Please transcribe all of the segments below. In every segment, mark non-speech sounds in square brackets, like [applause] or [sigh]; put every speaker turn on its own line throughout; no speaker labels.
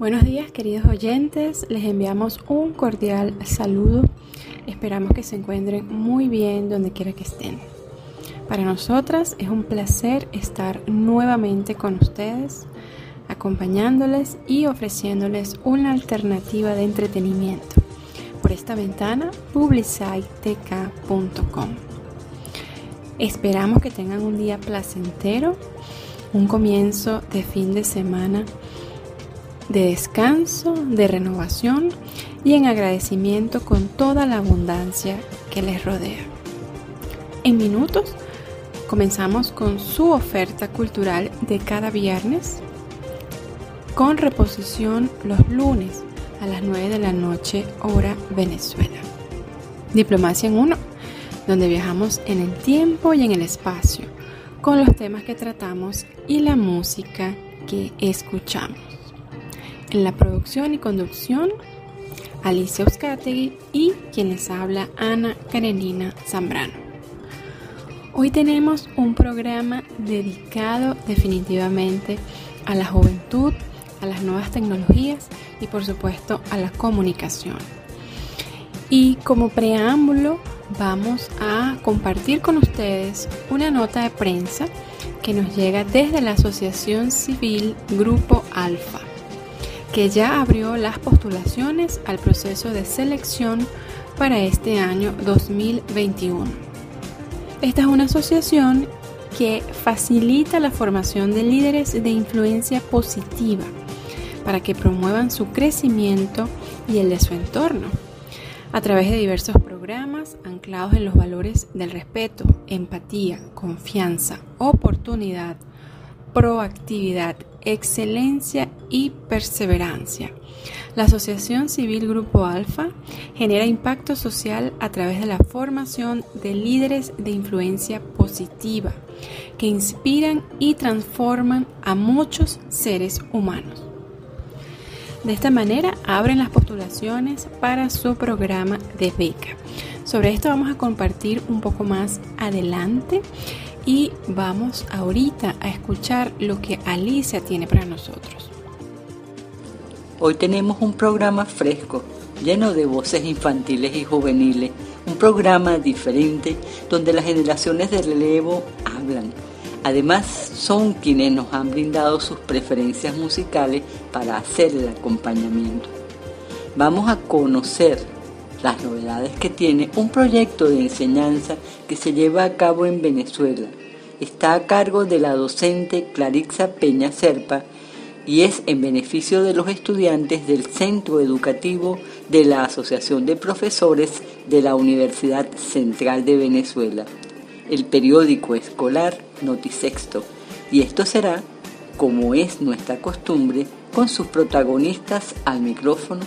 Buenos días queridos oyentes, les enviamos un cordial saludo. Esperamos que se encuentren muy bien donde quiera que estén. Para nosotras es un placer estar nuevamente con ustedes, acompañándoles y ofreciéndoles una alternativa de entretenimiento por esta ventana publicitek.com. Esperamos que tengan un día placentero, un comienzo de fin de semana de descanso, de renovación y en agradecimiento con toda la abundancia que les rodea. En minutos comenzamos con su oferta cultural de cada viernes con reposición los lunes a las 9 de la noche hora Venezuela. Diplomacia en uno, donde viajamos en el tiempo y en el espacio con los temas que tratamos y la música que escuchamos. En la producción y conducción, Alicia Euskategui y quienes habla Ana Karenina Zambrano. Hoy tenemos un programa dedicado definitivamente a la juventud, a las nuevas tecnologías y por supuesto a la comunicación. Y como preámbulo vamos a compartir con ustedes una nota de prensa que nos llega desde la Asociación Civil Grupo Alfa que ya abrió las postulaciones al proceso de selección para este año 2021. Esta es una asociación que facilita la formación de líderes de influencia positiva para que promuevan su crecimiento y el de su entorno a través de diversos programas anclados en los valores del respeto, empatía, confianza, oportunidad, proactividad, excelencia y perseverancia. La Asociación Civil Grupo Alfa genera impacto social a través de la formación de líderes de influencia positiva que inspiran y transforman a muchos seres humanos. De esta manera abren las postulaciones para su programa de beca. Sobre esto vamos a compartir un poco más adelante y vamos ahorita a escuchar lo que Alicia tiene para nosotros.
Hoy tenemos un programa fresco, lleno de voces infantiles y juveniles, un programa diferente donde las generaciones de relevo hablan. Además, son quienes nos han brindado sus preferencias musicales para hacer el acompañamiento. Vamos a conocer las novedades que tiene un proyecto de enseñanza que se lleva a cabo en Venezuela. Está a cargo de la docente Clarixa Peña Serpa y es en beneficio de los estudiantes del Centro Educativo de la Asociación de Profesores de la Universidad Central de Venezuela, el periódico escolar Notisexto. Y esto será, como es nuestra costumbre, con sus protagonistas al micrófono,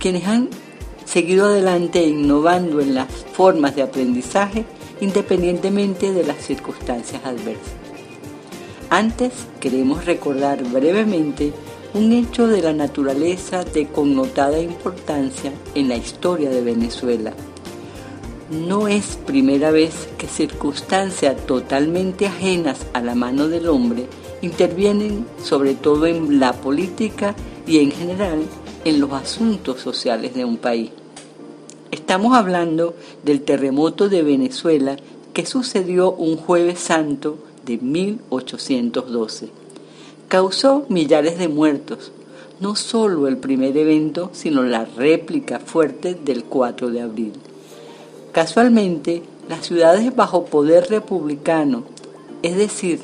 quienes han seguido adelante innovando en las formas de aprendizaje independientemente de las circunstancias adversas. Antes queremos recordar brevemente un hecho de la naturaleza de connotada importancia en la historia de Venezuela. No es primera vez que circunstancias totalmente ajenas a la mano del hombre intervienen sobre todo en la política y en general en los asuntos sociales de un país. Estamos hablando del terremoto de Venezuela que sucedió un jueves santo de 1812. Causó millares de muertos, no solo el primer evento, sino la réplica fuerte del 4 de abril. Casualmente, las ciudades bajo poder republicano, es decir,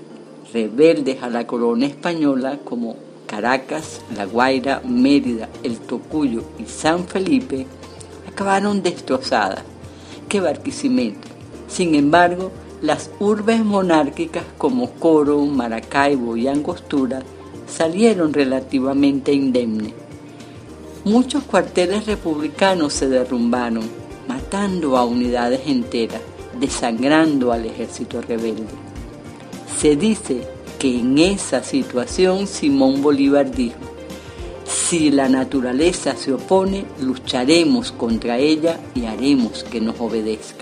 rebeldes a la corona española como Caracas, La Guaira, Mérida, El Tocuyo y San Felipe acabaron destrozadas. ¡Qué Barquisimeto! Sin embargo, las urbes monárquicas como Coro, Maracaibo y Angostura salieron relativamente indemnes. Muchos cuarteles republicanos se derrumbaron, matando a unidades enteras, desangrando al ejército rebelde. Se dice que en esa situación Simón Bolívar dijo, si la naturaleza se opone, lucharemos contra ella y haremos que nos obedezca.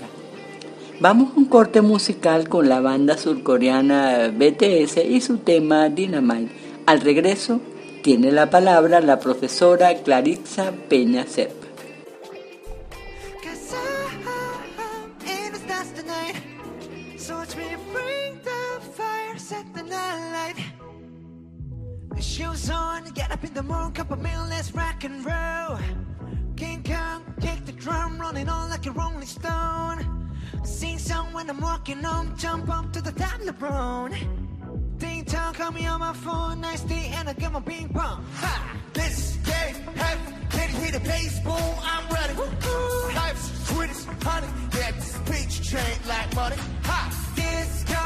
Vamos a un corte musical con la banda surcoreana BTS y su tema Dynamite. Al regreso, Tiene la palabra la profesora Claritza Peña
stone. Sing song when I'm walking home, jump up to the top of the brown. Ding dong, call me on my phone, nice day, and I get my ping pong. Ha! This game, have, can you hear the bass boom? I'm ready. Woo-hoo. Life's sweet as honey, get this beach chain like money. Ha! Disco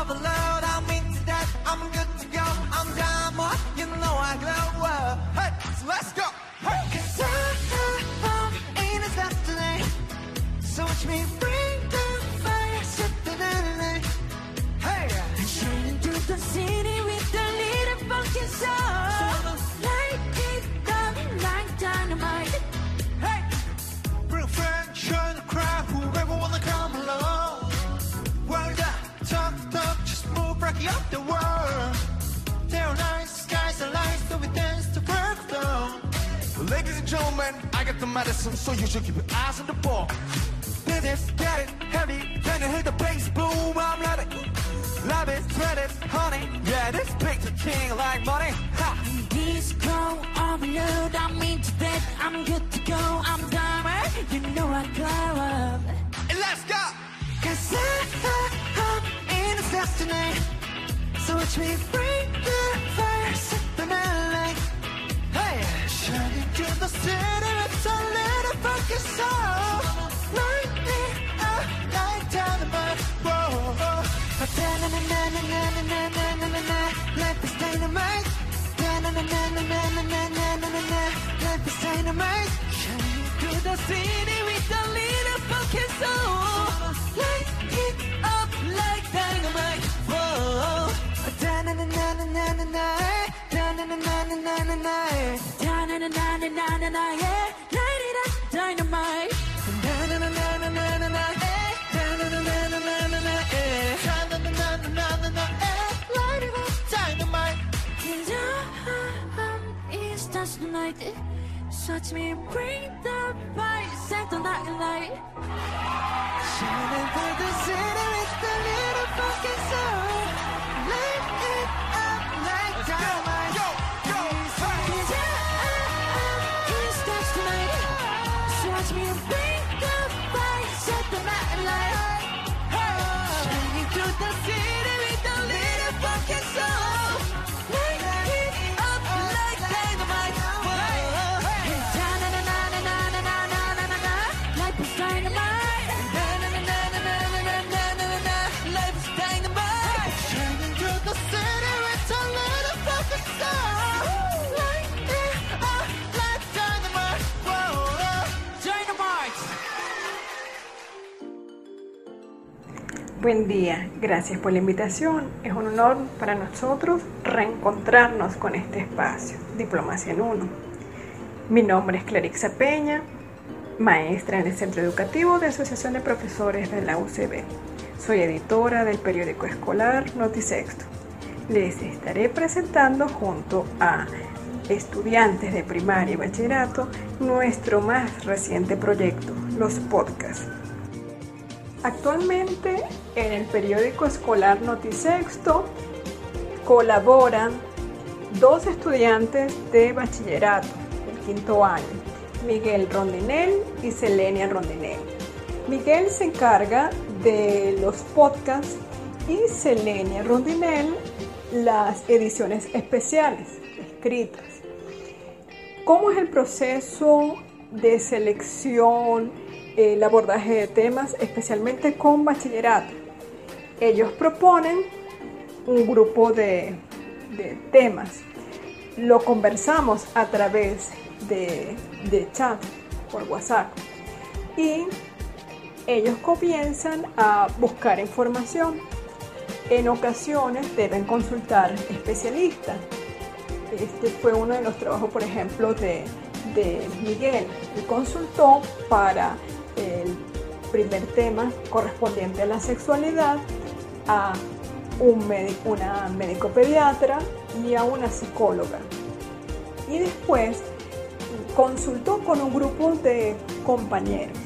overload, I'm into that, I'm good to go. I'm diamond, you know I glow. Uh, hey, so let's go. Hey, cause I, I, ain't a stop today. So watch me bring Ladies and gentlemen, I got the medicine, so you should keep your eyes on the ball. This is getting heavy, when you hear the bass boom, I'm ready. Love it, it, honey. Yeah, this king like money. Ha! Disco overload, I'm into that, I'm good to go, I'm diamond, you know I glow up. And let's go! Cause I, I, I'm in a destiny. So watch me bring the fire, set the night. Hey, shining through the city with a little funky soul. Oh. Na na na na na na na na na na. Life is dynamite. Na na na na na na na na na na dynamite. Through the city with little soul. Light it up like dynamite. Whoa. Na na na na na na na. Na na na. Light it up, dynamite. Night. Touch me, bring the fire, set the night light. Shining through the city with the little funky soul.
Buen día, gracias por la invitación. Es un honor para nosotros reencontrarnos con este espacio, Diplomacia en Uno. Mi nombre es Clarixa Peña, maestra en el Centro Educativo de Asociación de Profesores de la UCB. Soy editora del periódico escolar Notisexto. Les estaré presentando junto a estudiantes de primaria y bachillerato nuestro más reciente proyecto, los podcasts. Actualmente en el periódico escolar Notisexto colaboran dos estudiantes de bachillerato del quinto año, Miguel Rondinel y Selenia Rondinel. Miguel se encarga de los podcasts y Selenia Rondinel las ediciones especiales escritas. ¿Cómo es el proceso de selección, el abordaje de temas, especialmente con bachillerato? Ellos proponen un grupo de, temas. Lo conversamos a través de, de chat por WhatsApp y ellos comienzan a buscar información. En ocasiones deben consultar especialistas. Este fue uno de los trabajos, por ejemplo, de, de Miguel. Él consultó para el primer tema correspondiente a la sexualidad a un una médico pediatra y a una psicóloga. y después consultó con un grupo de compañeros.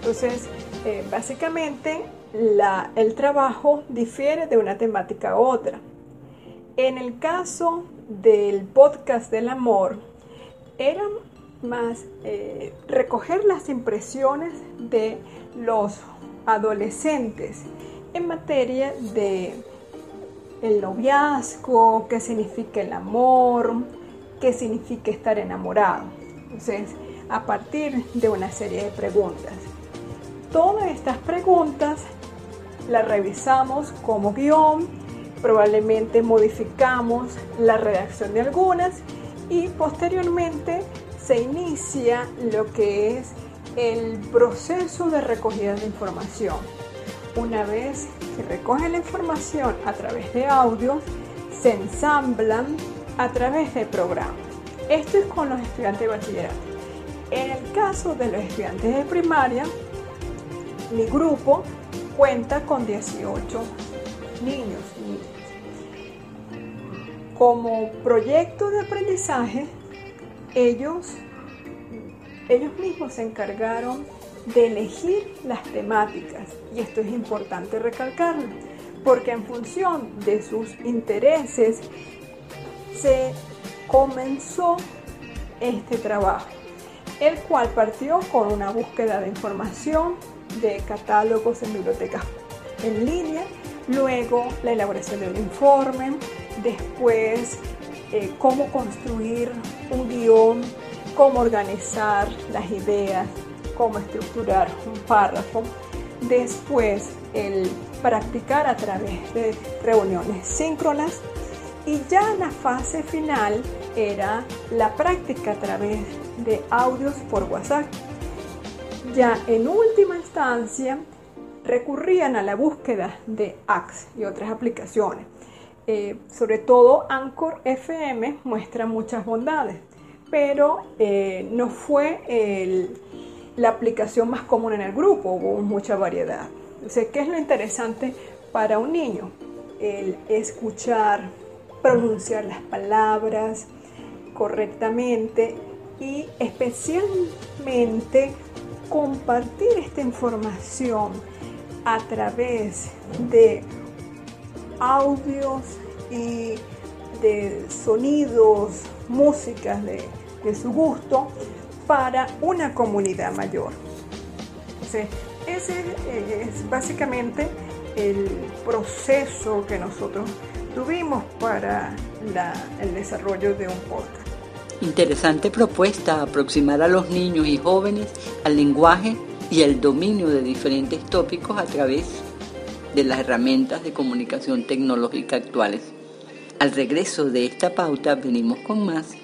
Entonces, eh, básicamente el trabajo difiere de una temática a otra. En el caso del podcast del amor, era más eh, recoger las impresiones de los adolescentes en materia de el noviazgo, qué significa el amor, qué significa estar enamorado. Entonces, a partir de una serie de preguntas. Todas estas preguntas las revisamos como guion, probablemente modificamos la redacción de algunas y posteriormente se inicia lo que es el proceso de recogida de información. Una vez que recoge la información a través de audio, se ensamblan a través de programas. Esto es con los estudiantes de bachillerato. En el caso de los estudiantes de primaria, mi grupo cuenta con 18 niños. Como proyecto de aprendizaje, ellos, ellos mismos se encargaron de elegir las temáticas. Y esto es importante recalcarlo, porque en función de sus intereses se comenzó este trabajo, el cual partió con una búsqueda de información de catálogos en bibliotecas en línea, luego la elaboración de un informe, después eh, cómo construir un guion, cómo organizar las ideas, cómo estructurar un párrafo, después el practicar a través de reuniones síncronas y ya la fase final era la práctica a través de audios por WhatsApp. Ya en última instancia recurrían a la búsqueda de Axe y otras aplicaciones. Eh, sobre todo Anchor FM muestra muchas bondades, pero eh, no fue la aplicación más común en el grupo, hubo mucha variedad. ¿qué es lo interesante para un niño? El escuchar, pronunciar las palabras correctamente y especialmente compartir esta información a través de audios y de sonidos, músicas de, su gusto para una comunidad mayor. ese es básicamente el proceso que nosotros tuvimos para el desarrollo de un podcast.
Interesante propuesta aproximar a los niños y jóvenes al lenguaje y el dominio de diferentes tópicos a través de las herramientas de comunicación tecnológica actuales. Al regreso de esta pauta venimos con más.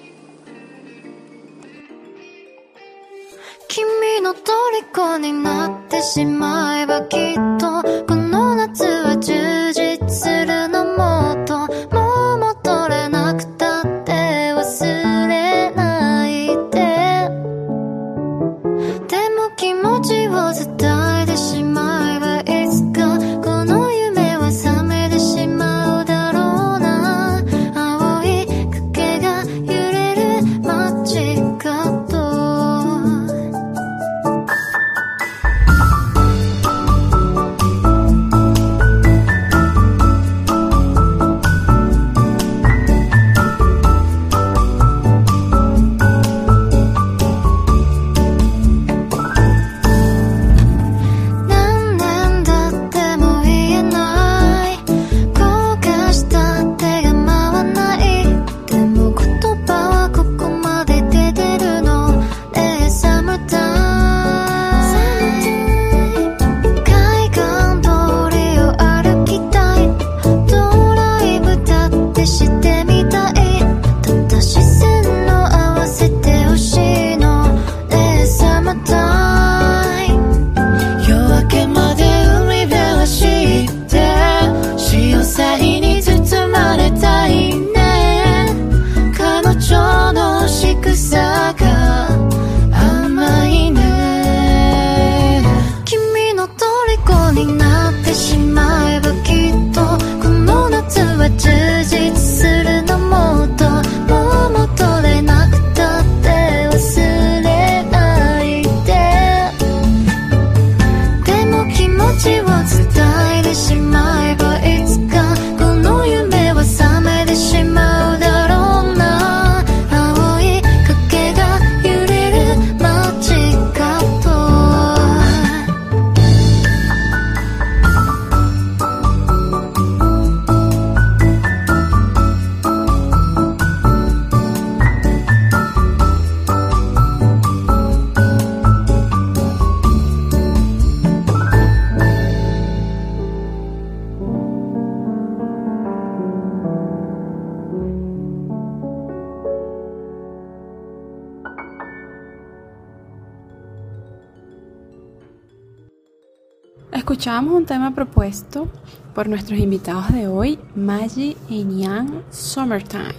Un tema propuesto por nuestros invitados de hoy, Maggie Young Summertime.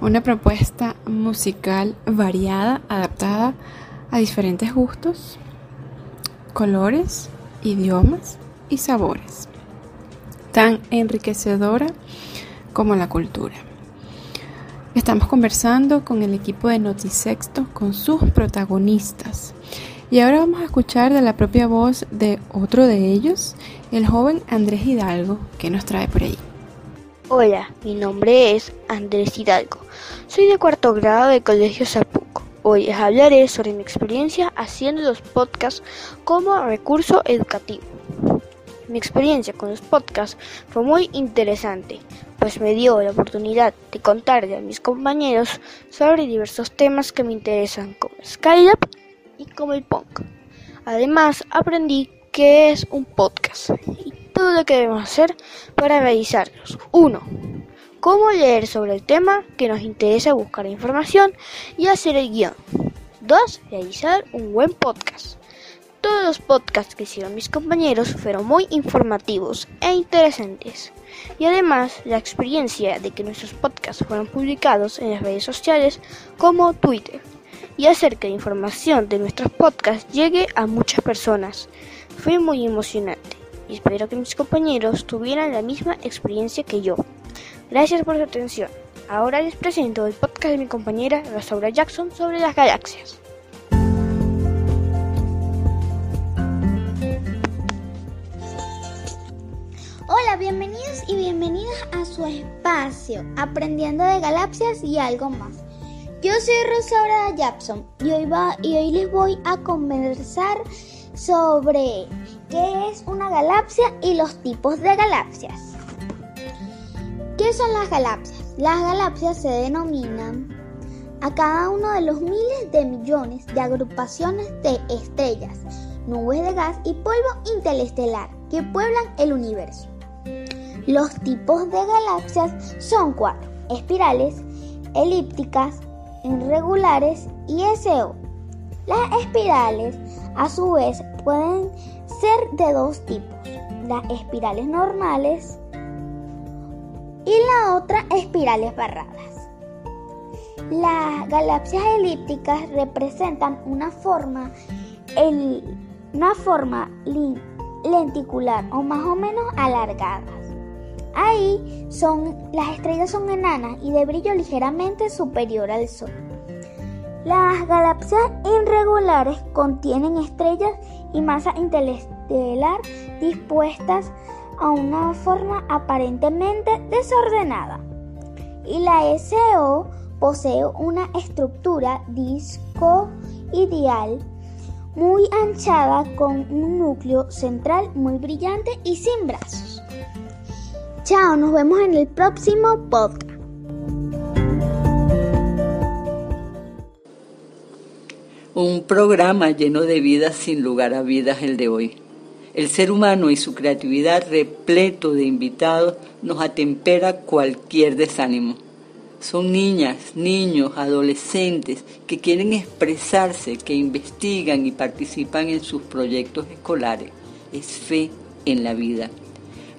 Una propuesta musical variada, adaptada a diferentes gustos, colores, idiomas y sabores, tan enriquecedora como la cultura. Estamos conversando con el equipo de Notisexto, con sus protagonistas. Y ahora vamos a escuchar de la propia voz de otro de ellos, el joven Andrés Hidalgo, que nos trae por ahí.
Hola, mi nombre es Andrés Hidalgo. Soy de cuarto grado de Colegio Zapuco. Hoy les hablaré sobre mi experiencia haciendo los podcasts como recurso educativo. Mi experiencia con los podcasts fue muy interesante, pues me dio la oportunidad de contarle a mis compañeros sobre diversos temas que me interesan como Skylab y como el punk. Además, aprendí qué es un podcast y todo lo que debemos hacer para realizarlos. 1. Cómo leer sobre el tema que nos interesa buscar información y hacer el guion. 2. Realizar un buen podcast. Todos los podcasts que hicieron mis compañeros fueron muy informativos e interesantes. Y además, la experiencia de que nuestros podcasts fueron publicados en las redes sociales como Twitter y hacer que la información de nuestros podcasts llegue a muchas personas. Fue muy emocionante y espero que mis compañeros tuvieran la misma experiencia que yo. Gracias por su atención. Ahora les presento el podcast de mi compañera Rosaura Jackson sobre las galaxias.
Hola, bienvenidos y bienvenidas a su espacio, aprendiendo de galaxias y algo más. Yo soy Rosaura Jackson y hoy, y hoy les voy a conversar sobre qué es una galaxia y los tipos de galaxias. ¿Qué son las galaxias? Las galaxias se denominan a cada uno de los miles de millones de agrupaciones de estrellas, nubes de gas y polvo interestelar que pueblan el universo. Los tipos de galaxias son cuatro, espirales, elípticas, irregulares y SO. Las espirales, a su vez, pueden ser de dos tipos, las espirales normales y la otra espirales barradas. Las galaxias elípticas representan una forma, una forma lenticular o más o menos alargadas. Ahí son, las estrellas son enanas y de brillo ligeramente superior al Sol. Las galaxias irregulares contienen estrellas y masa interestelar dispuestas a una forma aparentemente desordenada. Y la SO posee una estructura disco ideal muy anchada con un núcleo central muy brillante y sin brazos. Chao, nos vemos en el próximo podcast.
Un programa lleno de vidas sin lugar a vidas el de hoy. El ser humano y su creatividad repleto de invitados nos atempera cualquier desánimo. Son niñas, niños, adolescentes que quieren expresarse, que investigan y participan en sus proyectos escolares. Es fe en la vida.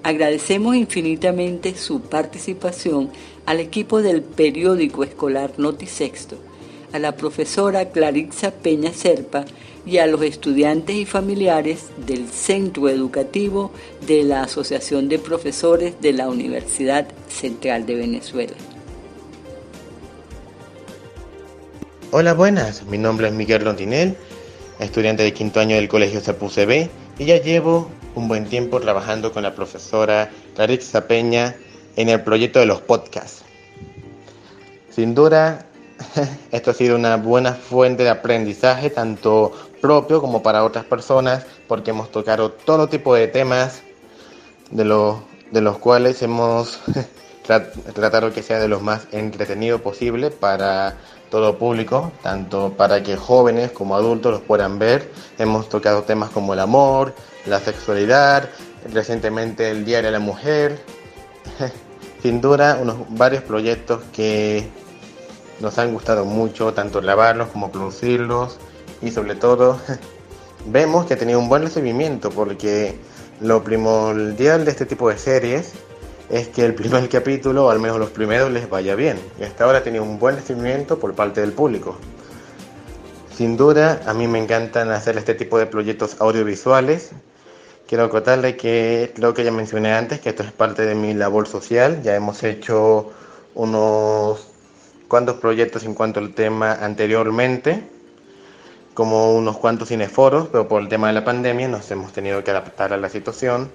Agradecemos infinitamente su participación al equipo del periódico escolar Notisexto a la profesora Clarixa Peña Serpa y a los estudiantes y familiares del Centro Educativo de la Asociación de Profesores de la Universidad Central de Venezuela.
Hola, buenas. Mi nombre es Miguel Rondinel, estudiante de quinto año del Colegio B y ya llevo un buen tiempo trabajando con la profesora Clarixa Peña en el proyecto de los podcasts. Sin duda, [laughs] esto ha sido una buena fuente de aprendizaje, tanto propio como para otras personas, porque hemos tocado todo tipo de temas de, de los cuales hemos [laughs] tratado que sea de los más entretenido posible para todo público, tanto para que jóvenes como adultos los puedan ver. Hemos tocado temas como el amor, la sexualidad, recientemente el Día de la Mujer. [laughs] Sin duda, unos varios proyectos que nos han gustado mucho, tanto grabarlos como producirlos y sobre todo [laughs] vemos que ha tenido un buen recibimiento porque lo primordial de este tipo de series es que el primer [laughs] capítulo, al menos los primeros, les vaya bien. Y hasta ahora ha tenido un buen recibimiento por parte del público. Sin duda, a mí me encantan hacer este tipo de proyectos audiovisuales. Quiero acotarle que creo que ya mencioné antes que esto es parte de mi labor social. Ya hemos hecho unos cuantos proyectos en cuanto al tema anteriormente, como unos cuantos cineforos, pero por el tema de la pandemia nos hemos tenido que adaptar a la situación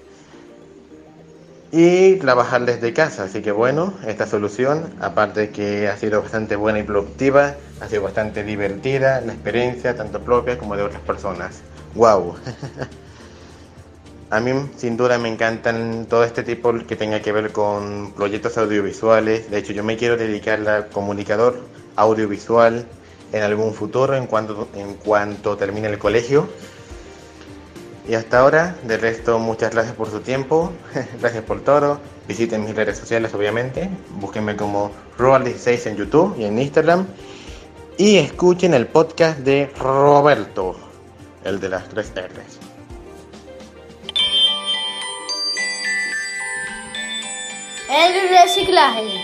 y trabajar desde casa. Así que bueno, esta solución, aparte de que ha sido bastante buena y productiva, ha sido bastante divertida la experiencia, tanto propia como de otras personas. ¡Wow! [laughs] A mí sin duda me encantan todo este tipo que tenga que ver con proyectos audiovisuales. De hecho, yo me quiero dedicar a comunicador audiovisual en algún futuro en cuanto, en cuanto termine el colegio. Y hasta ahora, de resto, muchas gracias por su tiempo, [laughs] gracias por todo. Visiten mis redes sociales, obviamente. Búsquenme como Roald16 en YouTube y en Instagram. Y escuchen el podcast de Roberto, el de las tres R's.
El reciclaje.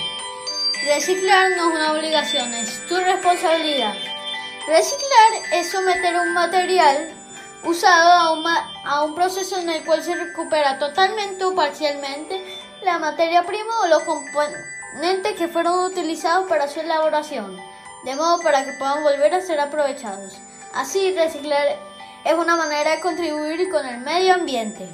Reciclar no es una obligación, es tu responsabilidad. Reciclar es someter un material usado a un, a un proceso en el cual se recupera totalmente o parcialmente la materia prima o los componentes que fueron utilizados para su elaboración, de modo para que puedan volver a ser aprovechados. Así, reciclar es una manera de contribuir con el medio ambiente.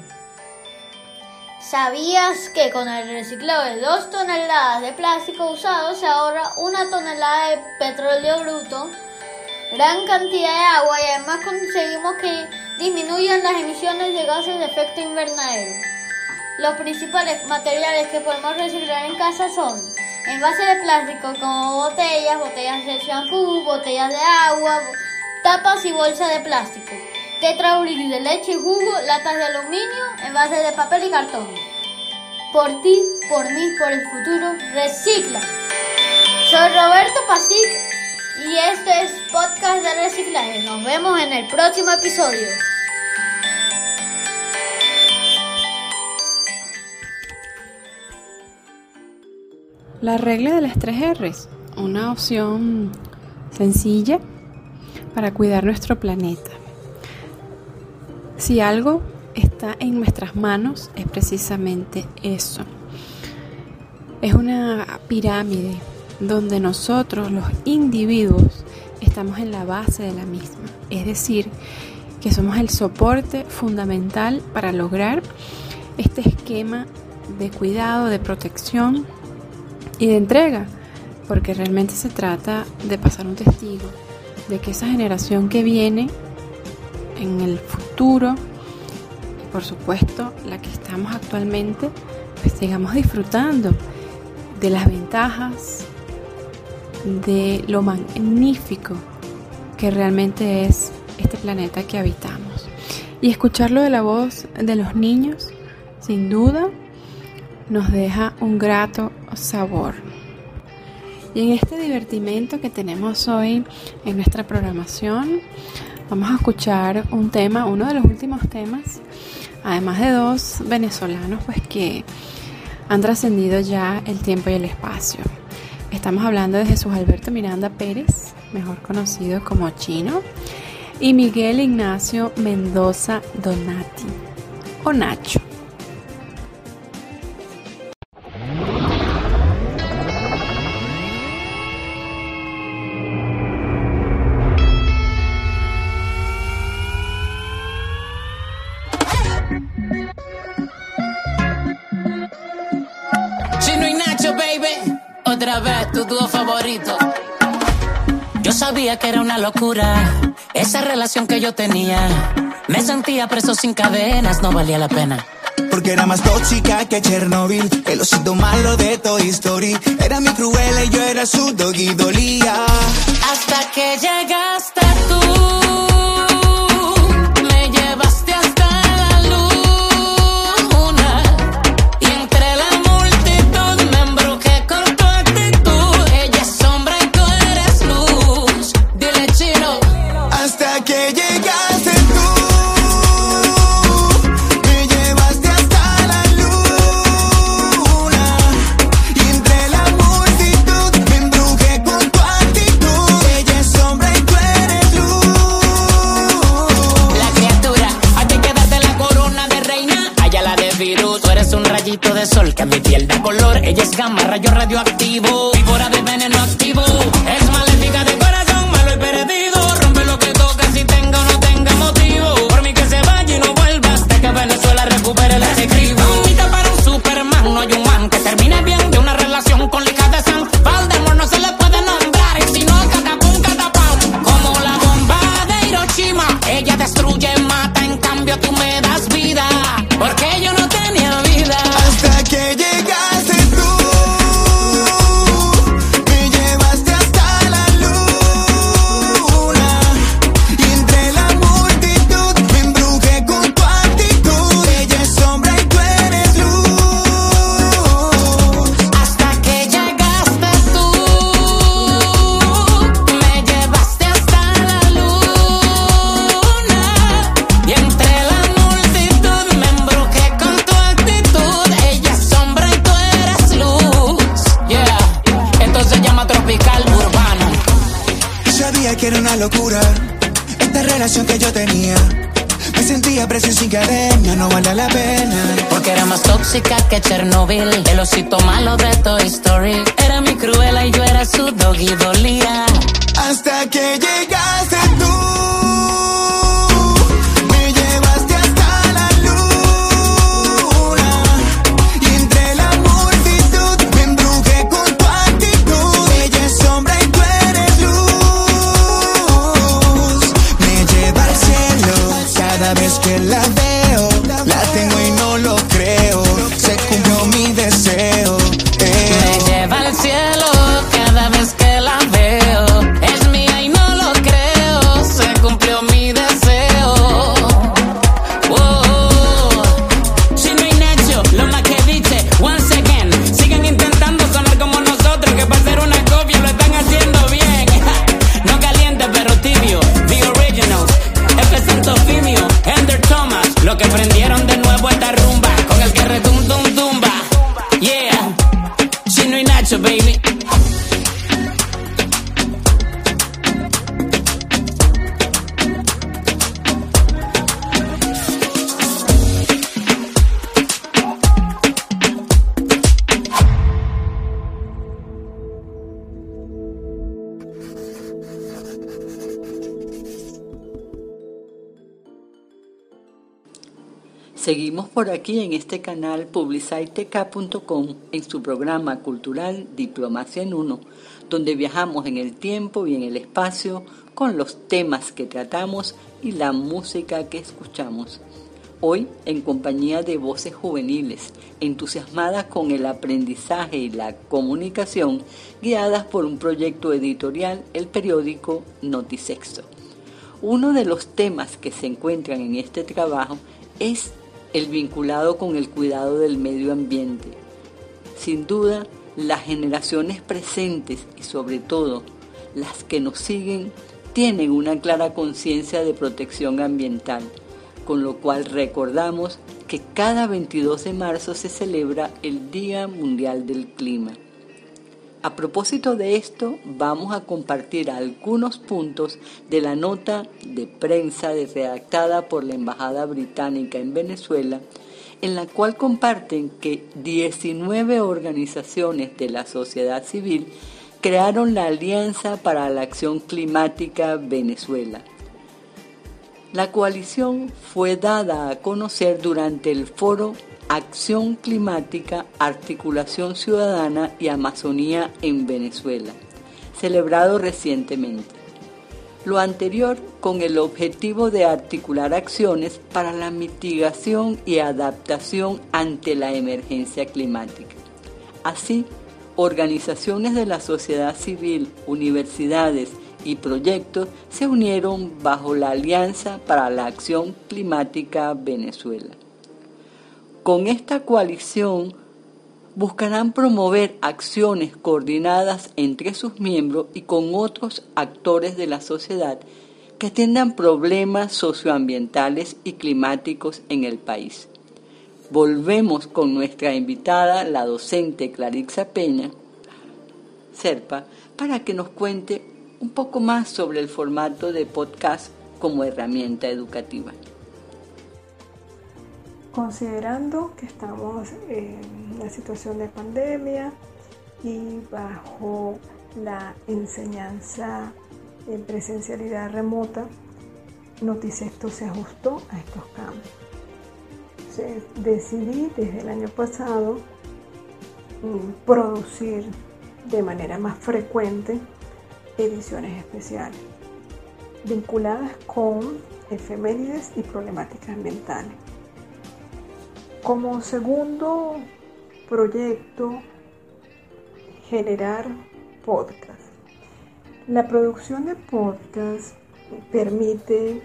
¿Sabías que con el reciclado de 2 toneladas de plástico usado se ahorra una tonelada de petróleo bruto? Gran cantidad de agua y además conseguimos que disminuyan las emisiones de gases de efecto invernadero. Los principales materiales que podemos reciclar en casa son envases de plástico como botellas, botellas de shampoo, botellas de agua, tapas y bolsas de plástico, tetrabric de leche y jugo, latas de aluminio, envases de papel y cartón. Por ti, por mí, por el futuro, recicla. Soy Roberto Pasic y este es Podcast de Reciclaje. Nos vemos en el próximo episodio.
La regla de las tres R's, una opción sencilla para cuidar nuestro planeta. Si algo está en nuestras manos es precisamente eso. Es una pirámide donde nosotros los individuos estamos en la base de la misma. Es decir, que somos el soporte fundamental para lograr este esquema de cuidado, de protección y de entrega, porque realmente se trata de pasar un testigo de que esa generación que viene en el futuro, y por supuesto la que estamos actualmente, pues sigamos disfrutando de las ventajas, de lo magnífico que realmente es este planeta que habitamos. Y escucharlo de la voz de los niños, sin duda, nos deja un grato sabor. Y en este divertimento que tenemos hoy en nuestra programación, vamos a escuchar un tema, uno de los últimos temas, además de dos venezolanos, pues que han trascendido ya el tiempo y el espacio. Estamos hablando de Jesús Alberto Miranda Pérez, mejor conocido como Chino, y Miguel Ignacio Mendoza Donati, o Nacho.
Sabía que era una locura esa relación que yo tenía. Me sentía preso sin cadenas, no valía la pena.
Porque era más tóxica que Chernobyl, el osito malo de Toy Story. Era mi cruela y yo era su doggy dolía.
Hasta que llegaste tú.
que llegaste tú.
Me
llevaste hasta la luna. Y entre la multitud me embrujé con tu actitud. Ella es sombra y tú eres luz.
La criatura, a ti quedaste la corona de reina. Allá la de virus, tú eres un rayito de sol que
a mi piel da color. Ella es gama, rayo radioactivo Me sentía preso sin cadena, no vale la pena.
Porque era más tóxica que Chernobyl, el osito malo de Toy Story. Era mi cruela y yo era su dog y dolía.
Hasta que llegaste tú,
Seguimos por aquí en este canal publicitec.com en su programa cultural Diplomacia en Uno, donde viajamos en el tiempo y en el espacio con los temas que tratamos y la música que escuchamos. Hoy en compañía de voces juveniles, entusiasmadas con el aprendizaje y la comunicación, guiadas por un proyecto editorial, el periódico Notisexto. Uno de los temas que se encuentran en este trabajo es el vinculado con el cuidado del medio ambiente. Sin duda, las generaciones presentes y sobre todo las que nos siguen tienen una clara conciencia de protección ambiental, con lo cual recordamos que cada 22 de marzo se celebra el Día Mundial del Clima. A propósito de esto, vamos a compartir algunos puntos de la nota de prensa redactada por la Embajada Británica en Venezuela, en la cual comparten que 19 organizaciones de la sociedad civil crearon la Alianza para la Acción Climática Venezuela. La coalición fue dada a conocer durante el foro Acción Climática, Articulación Ciudadana y Amazonía en Venezuela, celebrado recientemente. Lo anterior con el objetivo de articular acciones para la mitigación y adaptación ante la emergencia climática. Así, organizaciones de la sociedad civil, universidades y proyectos se unieron bajo la Alianza para la Acción Climática Venezuela. Con esta coalición buscarán promover acciones coordinadas entre sus miembros y con otros actores de la sociedad que tengan problemas socioambientales y climáticos en el país. Volvemos con nuestra invitada, la docente Clarixa Peña, Serpa, para que nos cuente un poco más sobre el formato de podcast como herramienta educativa.
Considerando que estamos en la situación de pandemia y bajo la enseñanza en presencialidad remota, Noticexto se ajustó a estos cambios. Decidí desde el año pasado mm, producir de manera más frecuente ediciones especiales vinculadas con efemérides y problemáticas ambientales. Como segundo proyecto, generar podcast. La producción de podcast permite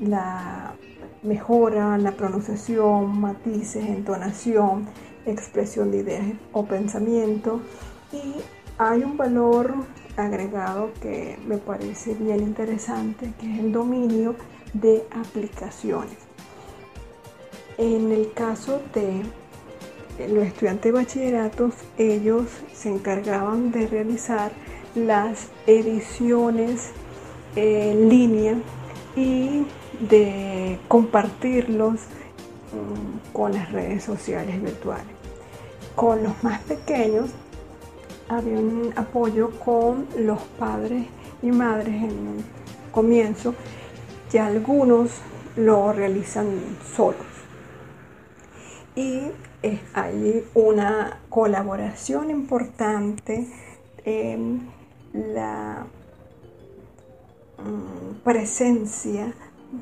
la mejora, la pronunciación, matices, entonación, expresión de ideas o pensamiento y hay un valor agregado que me parece bien interesante, que es el dominio de aplicaciones. En el caso de los estudiantes de bachilleratos, ellos se encargaban de realizar las ediciones en línea y de compartirlos mm, con las redes sociales virtuales. Con los más pequeños había un apoyo con los padres y madres en el comienzo, que algunos lo realizan solos. Y hay una colaboración importante en la mm, presencia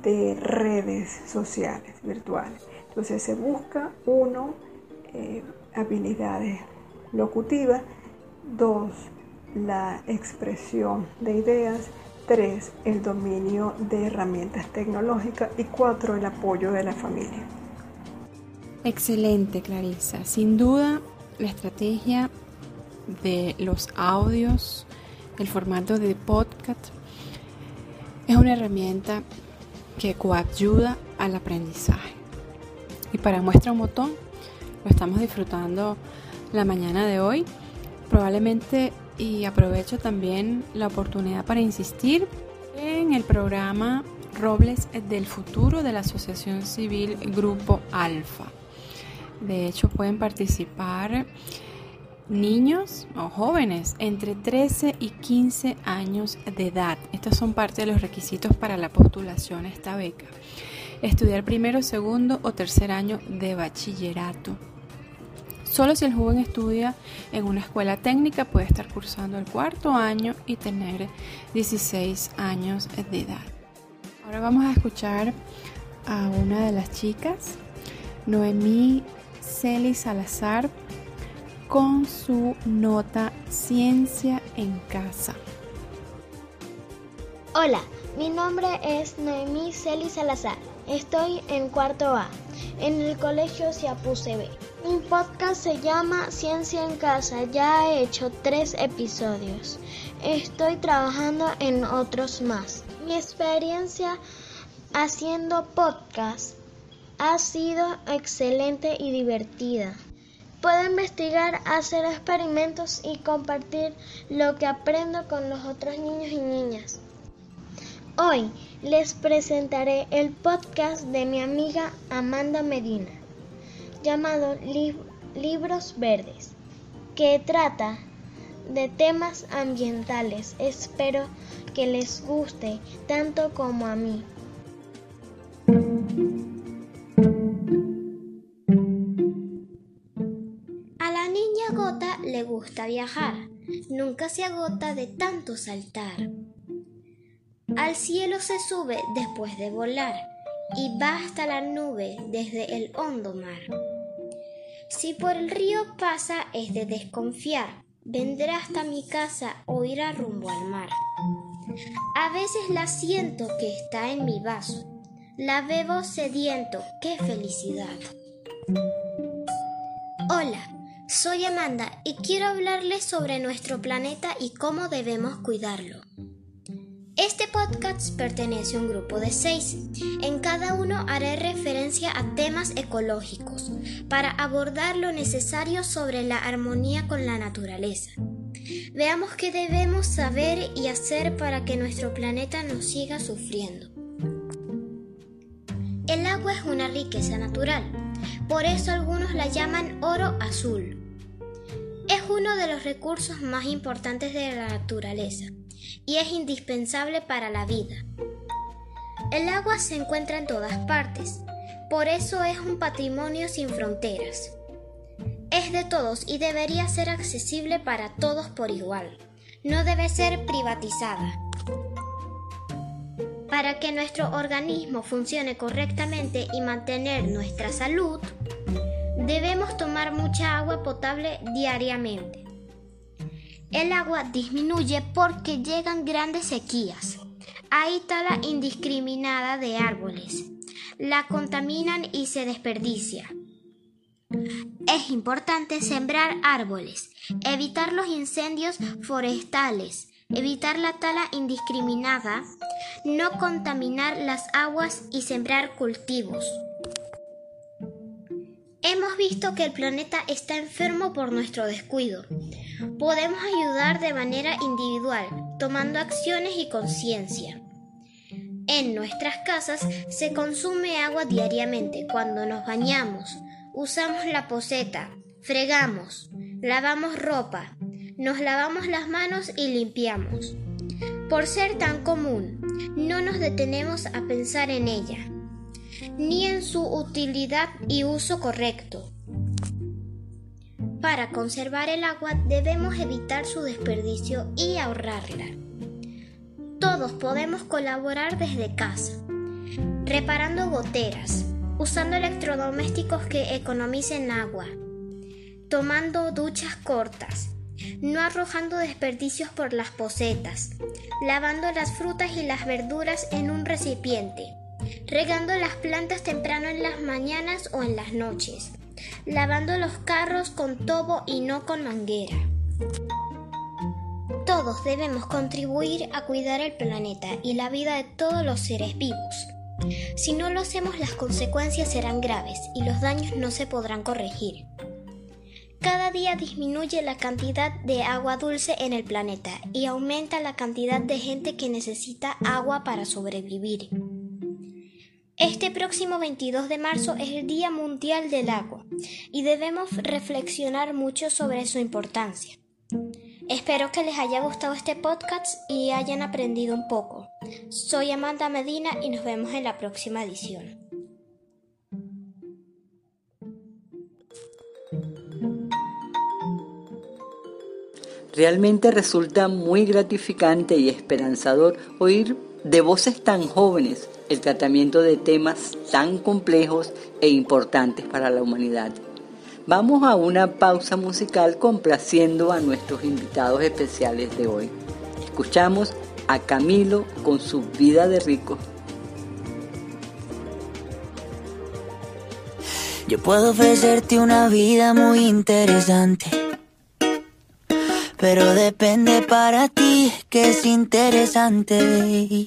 de redes sociales virtuales. Entonces se busca, uno, eh, habilidades locutivas, dos, la expresión de ideas, tres, el dominio de herramientas tecnológicas y cuatro, el apoyo de la familia.
Excelente, Clarisa. Sin duda, la estrategia de los audios, el formato de podcast, es una herramienta que coayuda al aprendizaje. Y para muestra un botón, lo estamos disfrutando la mañana de hoy. Probablemente y aprovecho también la oportunidad para insistir en el programa Robles del Futuro de la Asociación Civil Grupo Alfa. De hecho, pueden participar niños o jóvenes entre 13 y 15 años de edad. Estos son parte de los requisitos para la postulación a esta beca. Estudiar primero, segundo o tercer año de bachillerato. Solo si el joven estudia en una escuela técnica puede estar cursando el cuarto año y tener 16 años de edad. Ahora vamos a escuchar a una de las chicas, Noemí Celi Salazar, con su nota Ciencia en Casa.
Hola, mi nombre es Noemí Celi Salazar. Estoy en cuarto A, en el colegio Siapuse B. Mi podcast se llama Ciencia en Casa. Ya he hecho tres episodios. Estoy trabajando en otros más. Mi experiencia haciendo podcast ha sido excelente y divertida. Puedo investigar, hacer experimentos y compartir lo que aprendo con los otros niños y niñas. Hoy les presentaré el podcast de mi amiga Amanda Medina, llamado Libros Verdes, que trata de temas ambientales. Espero que les guste tanto como a mí.
Gusta viajar, nunca se agota de tanto saltar. Al cielo se sube después de volar y va hasta la nube desde el hondo mar. Si por el río pasa es de desconfiar, vendrá hasta mi casa o irá rumbo al mar. A veces la siento que está en mi vaso, la bebo sediento, qué felicidad. Hola, soy Amanda y quiero hablarles sobre nuestro planeta y cómo debemos cuidarlo. Este podcast pertenece a un grupo de seis. En cada uno haré referencia a temas ecológicos para abordar lo necesario sobre la armonía con la naturaleza. Veamos qué debemos saber y hacer para que nuestro planeta no siga sufriendo. El agua es una riqueza natural Por eso algunos la llaman oro azul. Es uno de los recursos más importantes de la naturaleza y es indispensable para la vida. El agua se encuentra en todas partes, por eso es un patrimonio sin fronteras. Es de todos y debería ser accesible para todos por igual. No debe ser privatizada. Para que nuestro organismo funcione correctamente y mantener nuestra salud, debemos tomar mucha agua potable diariamente. El agua disminuye porque llegan grandes sequías. Hay tala indiscriminada de árboles. La contaminan y se desperdicia. Es importante sembrar árboles, evitar los incendios forestales, evitar la tala indiscriminada, no contaminar las aguas y sembrar cultivos. Hemos visto que el planeta está enfermo por nuestro descuido. Podemos ayudar de manera individual, tomando acciones y conciencia. En nuestras casas se consume agua diariamente cuando nos bañamos, usamos la poseta, fregamos, lavamos ropa, nos lavamos las manos y limpiamos. Por ser tan común, no nos detenemos a pensar en ella, ni en su utilidad y uso correcto. Para conservar el agua debemos evitar su desperdicio y ahorrarla. Todos podemos colaborar desde casa, reparando goteras, usando electrodomésticos que economicen agua, tomando duchas cortas, no arrojando desperdicios por las pocetas, lavando las frutas y las verduras en un recipiente, regando las plantas temprano en las mañanas o en las noches, lavando los carros con tobo y no con manguera. Todos debemos contribuir a cuidar el planeta y la vida de todos los seres vivos. Si no lo hacemos las consecuencias serán graves y los daños no se podrán corregir. Cada día disminuye la cantidad de agua dulce en el planeta y aumenta la cantidad de gente que necesita agua para sobrevivir. Este próximo 22 de marzo es el Día Mundial del Agua y debemos reflexionar mucho sobre su importancia. Espero que les haya gustado este podcast y hayan aprendido un poco. Soy Amanda Medina y nos vemos en la próxima edición.
Realmente resulta muy gratificante y esperanzador oír de voces tan jóvenes el tratamiento de temas tan complejos e importantes para la humanidad. Vamos a una pausa musical complaciendo a nuestros invitados especiales de hoy. Escuchamos a Camilo con su vida de rico.
Yo puedo ofrecerte una vida muy interesante pero depende para ti que es interesante.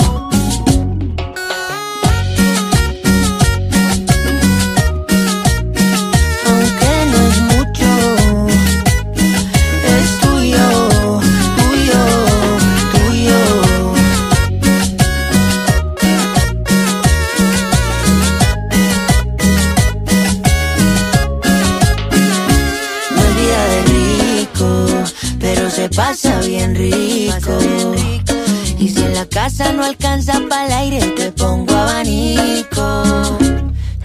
Casa no alcanza para el aire, te pongo abanico.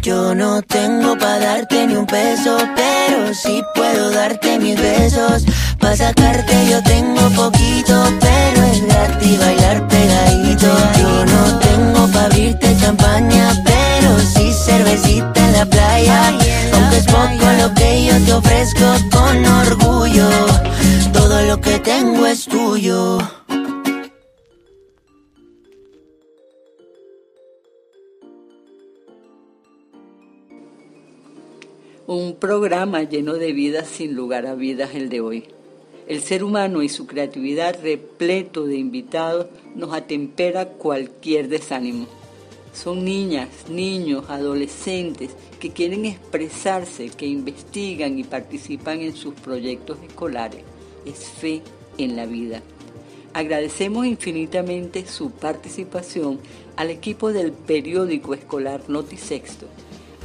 Yo no tengo pa' darte ni un peso, pero sí puedo darte mis besos. Pa' sacarte yo tengo poquito, pero es gratis bailar pegadito. Yo no tengo pa' abrirte champaña, pero sí cervecita en la playa. Aunque es poco lo que yo te ofrezco con orgullo, todo lo que tengo es tuyo.
Un programa lleno de vidas sin lugar a vidas el de hoy. El ser humano y su creatividad repleto de invitados nos atempera cualquier desánimo. Son niñas, niños, adolescentes que quieren expresarse, que investigan y participan en sus proyectos escolares. Es fe en la vida. Agradecemos infinitamente su participación al equipo del periódico escolar Notisexto,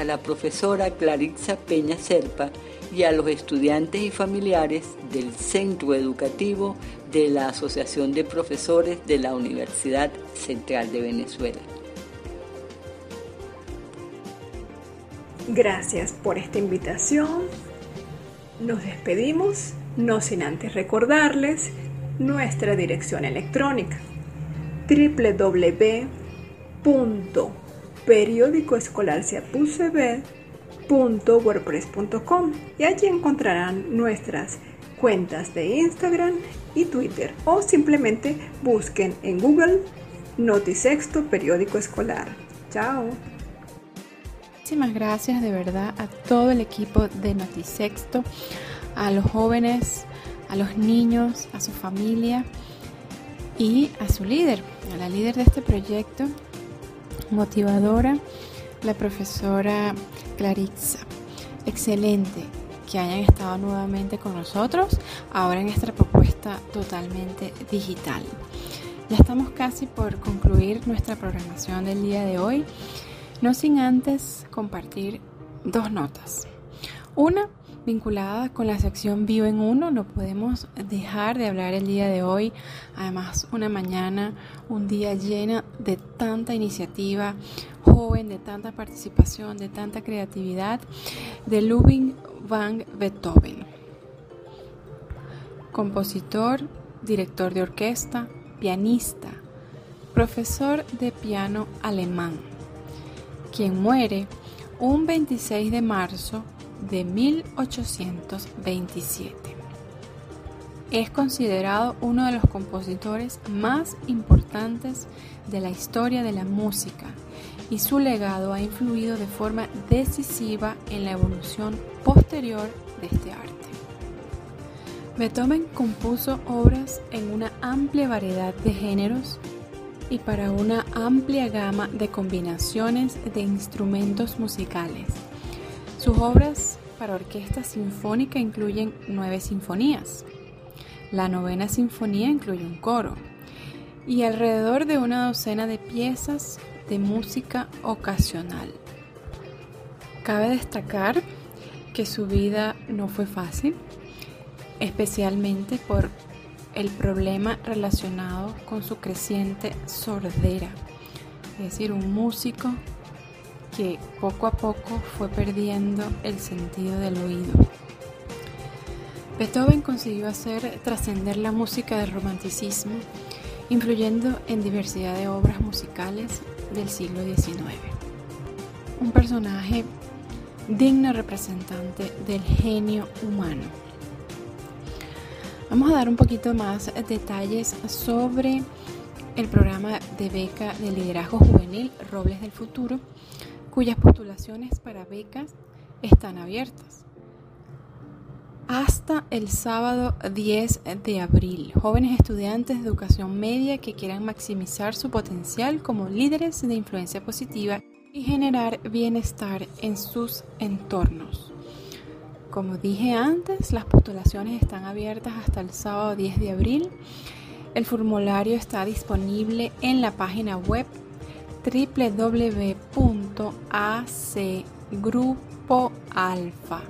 a la profesora Claritza Peña Serpa y a los estudiantes y familiares del Centro Educativo de la Asociación de Profesores de la Universidad Central de Venezuela.
Gracias por esta invitación. Nos despedimos, no sin antes recordarles nuestra dirección electrónica www.periódicoescolarciapuseb.wordpress.com y allí encontrarán nuestras cuentas de Instagram y Twitter o simplemente busquen en Google Notisexto Periódico Escolar. Chao.
Muchísimas gracias de verdad a todo el equipo de Notisexto, a los jóvenes, a los niños, a su familia y a su líder, a la líder de este proyecto, motivadora, la profesora Claritza. Excelente que hayan estado nuevamente con nosotros, ahora en esta propuesta totalmente digital. Ya estamos casi por concluir nuestra programación del día de hoy, no sin antes compartir dos notas. Una vinculada con la sección Vivo en Uno, no podemos dejar de hablar el día de hoy. Además, una mañana, un día llena de tanta iniciativa joven, de tanta participación, de tanta creatividad, de Ludwig van Beethoven. Compositor, director de orquesta, pianista, profesor de piano alemán, quien muere un 26 de marzo de 1827. Es considerado uno de los compositores más importantes de la historia de la música y su legado ha influido de forma decisiva en la evolución posterior de este arte. Beethoven compuso obras en una amplia variedad de géneros y para una amplia gama de combinaciones de instrumentos musicales. Sus obras para orquesta sinfónica incluyen nueve sinfonías. La novena sinfonía incluye un coro y alrededor de una docena de piezas de música ocasional. Cabe destacar que su vida no fue fácil, especialmente por el problema relacionado con su creciente sordera, es decir, un músico que poco a poco fue perdiendo el sentido del oído. Beethoven consiguió hacer trascender la música del romanticismo, influyendo en diversidad de obras musicales del siglo XIX. Un personaje digno representante del genio humano. Vamos a dar un poquito más detalles sobre el programa de beca de liderazgo juvenil Robles del Futuro, cuyas postulaciones para becas están abiertas. Hasta el sábado 10 de abril, jóvenes estudiantes de educación media que quieran maximizar su potencial como líderes de influencia positiva y generar bienestar en sus entornos. Como dije antes, las postulaciones están abiertas hasta el sábado 10 de abril. El formulario está disponible en la página web www.acgrupoalfa.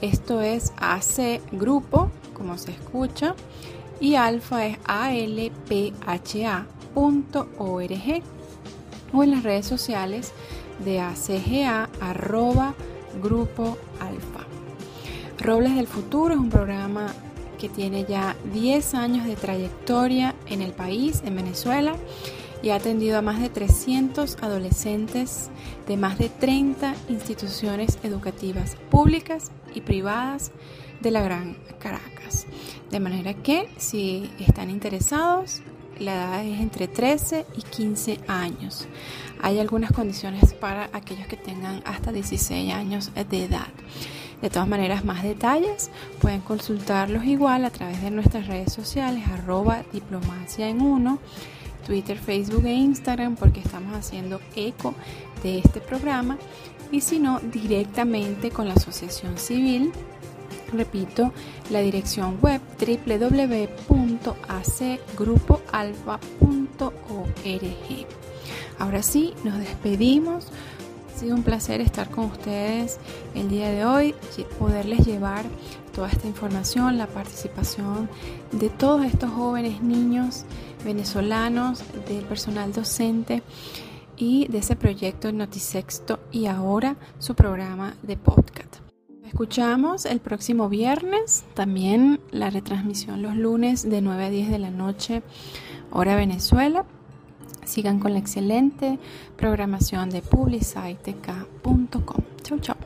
Esto es AC Grupo, como se escucha, y alfa es alpha.org o en las redes sociales de ACGA arroba grupo alfa. Robles del Futuro es un programa que tiene ya 10 años de trayectoria en el país, en Venezuela, y ha atendido a más de 300 adolescentes de más de 30 instituciones educativas públicas y privadas de la Gran Caracas. De manera que si están interesados, la edad es entre 13 y 15 años. Hay algunas condiciones para aquellos que tengan hasta 16 años de edad. De todas maneras, más detalles pueden consultarlos igual a través de nuestras redes sociales, arroba diplomacia en uno, Twitter, Facebook e Instagram, porque estamos haciendo eco de este programa, y si no, directamente con la Asociación Civil Repito, la dirección web www.acgrupoalfa.org. Ahora sí, nos despedimos. Ha sido un placer estar con ustedes el día de hoy, poderles llevar toda esta información, la participación de todos estos jóvenes niños venezolanos, del personal docente y de ese proyecto Notisexto y ahora su programa de podcast. Escuchamos el próximo viernes, también la retransmisión los lunes de 9 a 10 de la noche, hora Venezuela. Sigan con la excelente programación de publicitec.com. Chau, chau.